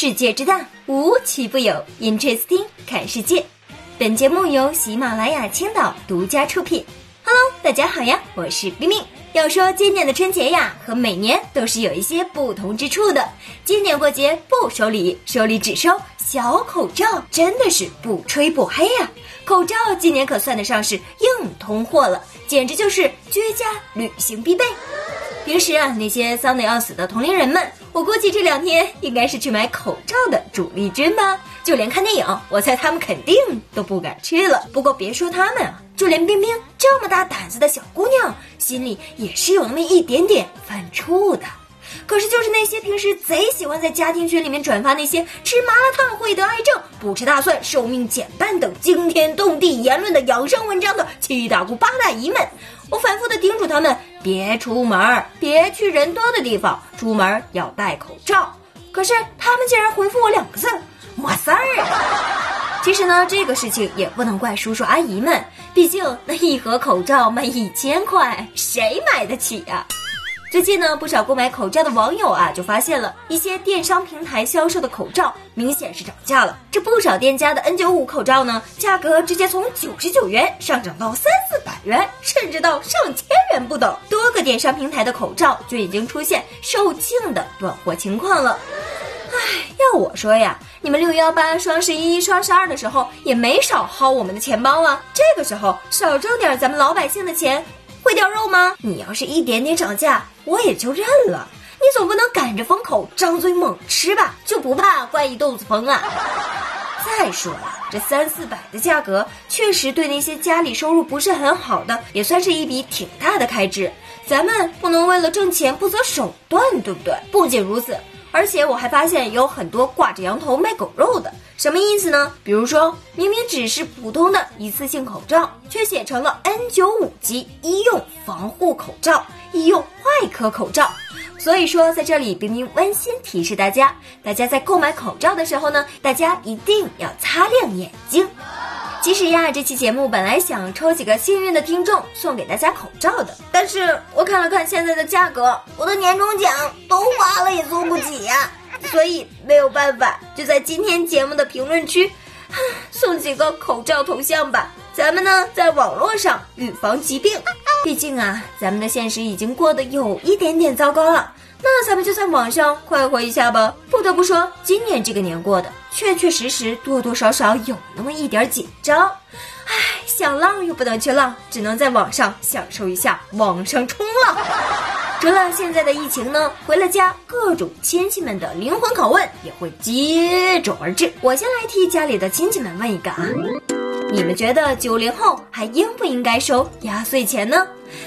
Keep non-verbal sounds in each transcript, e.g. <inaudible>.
世界之大，无奇不有。Interesting，看世界。本节目由喜马拉雅青岛独家出品。Hello，大家好呀，我是冰冰。要说今年的春节呀，和每年都是有一些不同之处的。今年过节不收礼，收礼只收小口罩，真的是不吹不黑呀。口罩今年可算得上是硬通货了，简直就是居家旅行必备。平时啊，那些丧得要死的同龄人们，我估计这两天应该是去买口罩的主力军吧。就连看电影，我猜他们肯定都不敢去了。不过别说他们啊，就连冰冰这么大胆子的小姑娘，心里也是有那么一点点犯怵的。可是，就是那些平时贼喜欢在家庭群里面转发那些吃麻辣烫会得癌症、不吃大蒜寿命减半等惊天动地言论的养生文章的七大姑八大姨们，我反复的叮嘱他们别出门，别去人多的地方，出门要戴口罩。可是他们竟然回复我两个字：没事儿。其实呢，这个事情也不能怪叔叔阿姨们，毕竟那一盒口罩卖一千块，谁买得起呀？最近呢，不少购买口罩的网友啊，就发现了一些电商平台销售的口罩明显是涨价了。这不少店家的 N95 口罩呢，价格直接从九十九元上涨到三四百元，甚至到上千不等。多个电商平台的口罩就已经出现售罄的断货情况了。唉，要我说呀，你们六幺八、双十一、双十二的时候也没少薅我们的钱包啊。这个时候少挣点咱们老百姓的钱。会掉肉吗？你要是一点点涨价，我也就认了。你总不能赶着风口张嘴猛吃吧？就不怕怪一肚子风啊？再说了，这三四百的价格，确实对那些家里收入不是很好的，也算是一笔挺大的开支。咱们不能为了挣钱不择手段，对不对？不仅如此。而且我还发现有很多挂着羊头卖狗肉的，什么意思呢？比如说明明只是普通的一次性口罩，却写成了 N95 级医用防护口罩、医用外科口罩。所以说，在这里冰冰温馨提示大家，大家在购买口罩的时候呢，大家一定要擦亮眼睛。其实呀，这期节目本来想抽几个幸运的听众送给大家口罩的，但是我看了看现在的价格，我的年终奖都花了也送不起呀，所以没有办法，就在今天节目的评论区送几个口罩头像吧。咱们呢，在网络上预防疾病，毕竟啊，咱们的现实已经过得有一点点糟糕了。那咱们就在网上快活一下吧。不得不说，今年这个年过的确确实实多多少少有那么一点紧张。唉，想浪又不能去浪，只能在网上享受一下网上冲浪。除了现在的疫情呢，回了家，各种亲戚们的灵魂拷问也会接踵而至。我先来替家里的亲戚们问一个啊，你们觉得九零后还应不应该收压岁钱呢？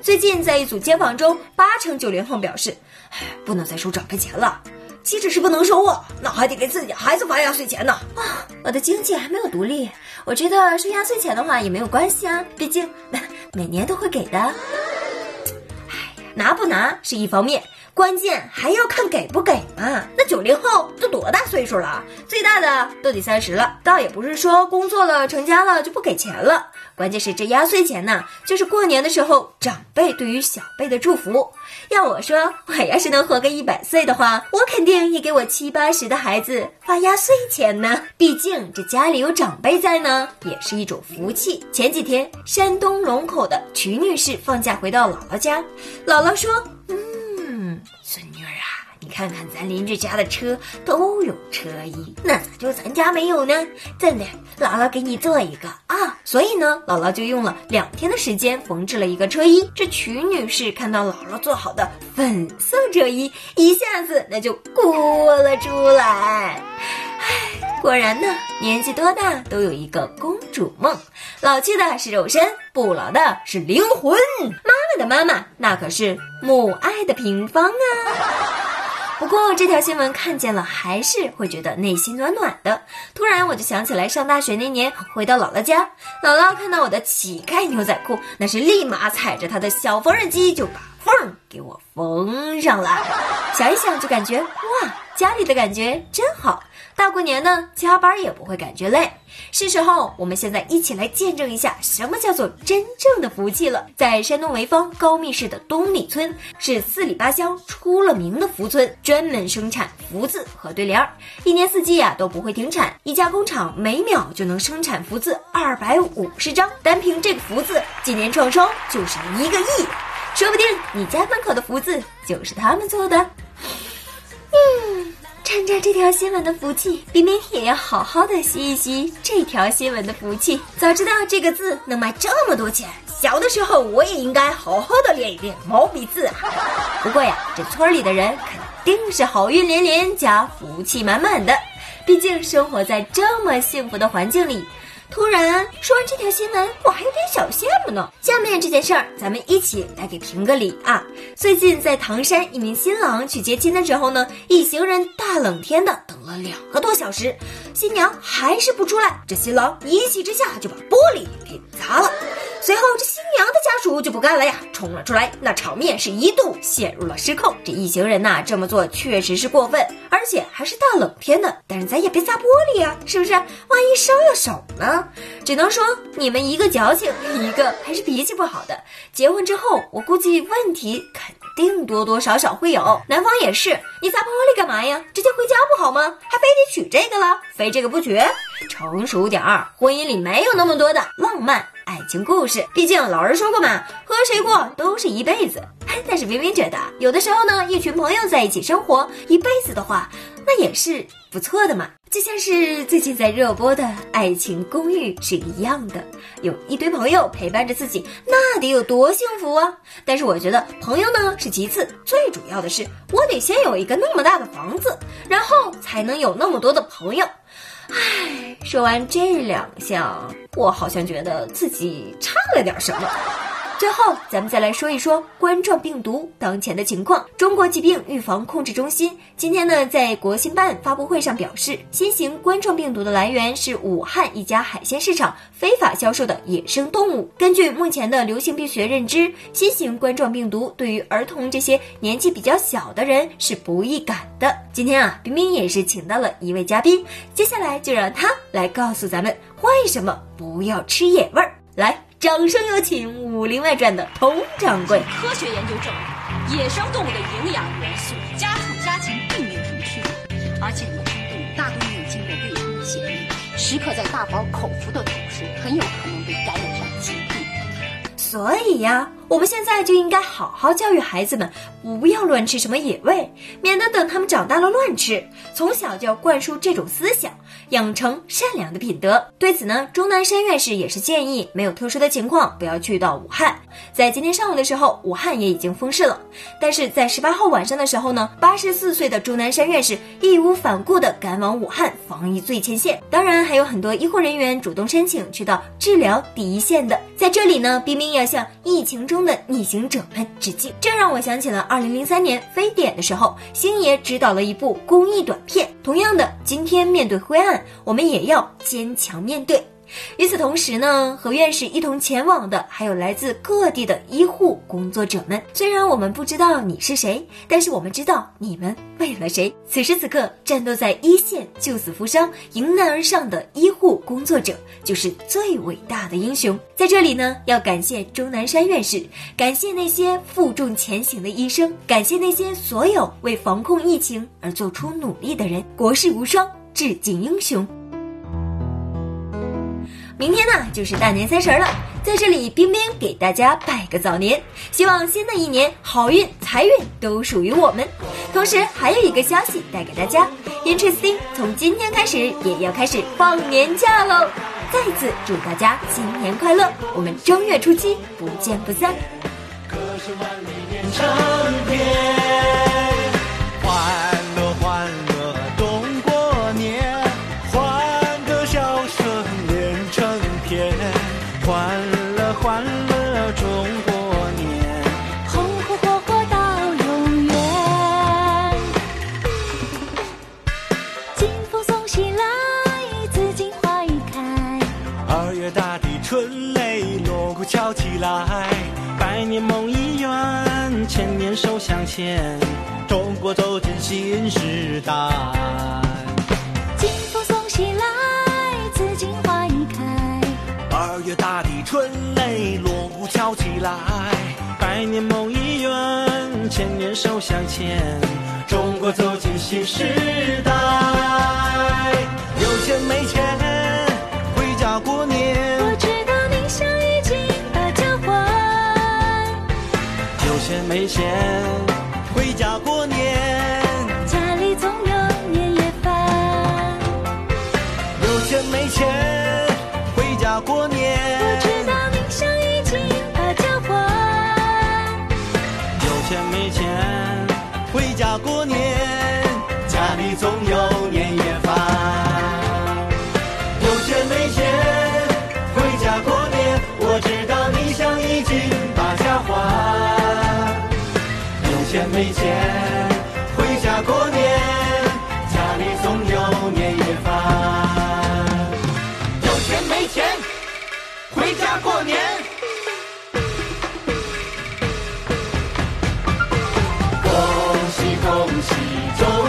最近在一组街访中，八成九零后表示。唉不能再收长辈钱了，岂止是不能收啊，那还得给自己孩子发压岁钱呢！啊，我的经济还没有独立，我觉得收压岁钱的话也没有关系啊，毕竟 <laughs> 每年都会给的。哎呀，拿不拿是一方面，关键还要看给不给嘛。那九零后都多大岁数了？最大的都得三十了，倒也不是说工作了成家了就不给钱了。关键是这压岁钱呢，就是过年的时候长辈对于小辈的祝福。要我说，我要是能活个一百岁的话，我肯定也给我七八十的孩子发压岁钱呢。毕竟这家里有长辈在呢，也是一种福气。前几天，山东龙口的曲女士放假回到姥姥家，姥姥说：“嗯，孙女儿啊。”你看看咱邻居家的车都有车衣，那咋就咱家没有呢？真的，姥姥给你做一个啊！所以呢，姥姥就用了两天的时间缝制了一个车衣。这曲女士看到姥姥做好的粉色车衣，一下子那就哭了出来。唉，果然呢，年纪多大都有一个公主梦，老去的是肉身，不老的是灵魂。的妈妈，那可是母爱的平方啊！<laughs> 不过这条新闻看见了，还是会觉得内心暖暖的。突然我就想起来上大学那年，回到姥姥家，姥姥看到我的乞丐牛仔裤，那是立马踩着他的小缝纫机就把缝给我缝上了。想一想就感觉哇，家里的感觉真好。大过年呢，加班也不会感觉累。是时候，我们现在一起来见证一下什么叫做真正的福气了。在山东潍坊高密市的东里村，是四里八乡出了名的福村，专门生产福字和对联儿，一年四季呀都不会停产。一家工厂每秒就能生产福字二百五十张，单凭这个福字，今年创收就是一个亿，说不定你家门口的福字就是他们做的。嗯。趁着这条新闻的福气，冰冰也要好好的吸一吸这条新闻的福气。早知道这个字能卖这么多钱，小的时候我也应该好好的练一练毛笔字啊。<laughs> 不过呀，这村里的人肯定是好运连连加福气满满的，毕竟生活在这么幸福的环境里。突然说完这条新闻，我还有点小羡慕呢。下面这件事儿，咱们一起来给评个理啊！最近在唐山，一名新郎去接亲的时候呢，一行人大冷天的等了两个多小时，新娘还是不出来，这新郎一气之下就把玻璃给砸了。随后，这新娘的家属就不干了呀，冲了出来，那场面是一度陷入了失控。这一行人呐，这么做确实是过分，而且还是大冷天的。但是咱也别砸玻璃啊，是不是？万一伤了手呢？只能说你们一个矫情，一个还是脾气不好的。结婚之后，我估计问题肯定多多少少会有。男方也是，你砸玻璃干嘛呀？直接回家不好吗？还非得娶这个了，非这个不娶？成熟点儿，婚姻里没有那么多的浪漫。爱情故事，毕竟老人说过嘛，和谁过都是一辈子。<laughs> 但是明明觉得，有的时候呢，一群朋友在一起生活一辈子的话，那也是不错的嘛。就像是最近在热播的《爱情公寓》是一样的，有一堆朋友陪伴着自己，那得有多幸福啊！但是我觉得朋友呢是其次，最主要的是我得先有一个那么大的房子，然后才能有那么多的朋友。唉，说完这两项，我好像觉得自己差了点什么。最后，咱们再来说一说冠状病毒当前的情况。中国疾病预防控制中心今天呢，在国新办发布会上表示，新型冠状病毒的来源是武汉一家海鲜市场非法销售的野生动物。根据目前的流行病学认知，新型冠状病毒对于儿童这些年纪比较小的人是不易感的。今天啊，冰冰也是请到了一位嘉宾，接下来就让他来告诉咱们为什么不要吃野味儿。来。掌声有请《武林外传》的佟掌柜。科学研究证明，野生动物的营养元素家畜家禽并没有什么区别，而且野生动物大多没有经过卫生的检疫，时刻在大饱口福的同时，很有可能被感染上疾病。所以呀。我们现在就应该好好教育孩子们，不要乱吃什么野味，免得等他们长大了乱吃。从小就要灌输这种思想，养成善良的品德。对此呢，钟南山院士也是建议，没有特殊的情况，不要去到武汉。在今天上午的时候，武汉也已经封市了。但是在十八号晚上的时候呢，八十四岁的钟南山院士义无反顾地赶往武汉防疫最前线。当然，还有很多医护人员主动申请去到治疗第一线的。在这里呢，冰冰要向疫情中。的逆行者们致敬，这让我想起了二零零三年非典的时候，星爷指导了一部公益短片。同样的，今天面对灰暗，我们也要坚强面对。与此同时呢，和院士一同前往的还有来自各地的医护工作者们。虽然我们不知道你是谁，但是我们知道你们为了谁。此时此刻，战斗在一线救死扶伤、迎难而上的医护工作者，就是最伟大的英雄。在这里呢，要感谢钟南山院士，感谢那些负重前行的医生，感谢那些所有为防控疫情而做出努力的人。国士无双，致敬英雄。明天呢就是大年三十了，在这里冰冰给大家拜个早年，希望新的一年好运财运都属于我们。同时还有一个消息带给大家，Interesting 从今天开始也要开始放年假喽！再次祝大家新年快乐，我们正月初七不见不散。歌声万里连成中国走进新时代金风送喜来紫荆花已开二月大地春雷锣鼓敲起来百年梦已圆千年手相牵中国走进新时代。有钱没钱回家过年我知道你想已经把家还有钱没钱回家过年。没钱，回家过年，家里总有年夜饭。有钱没钱，回家过年。恭喜恭喜，中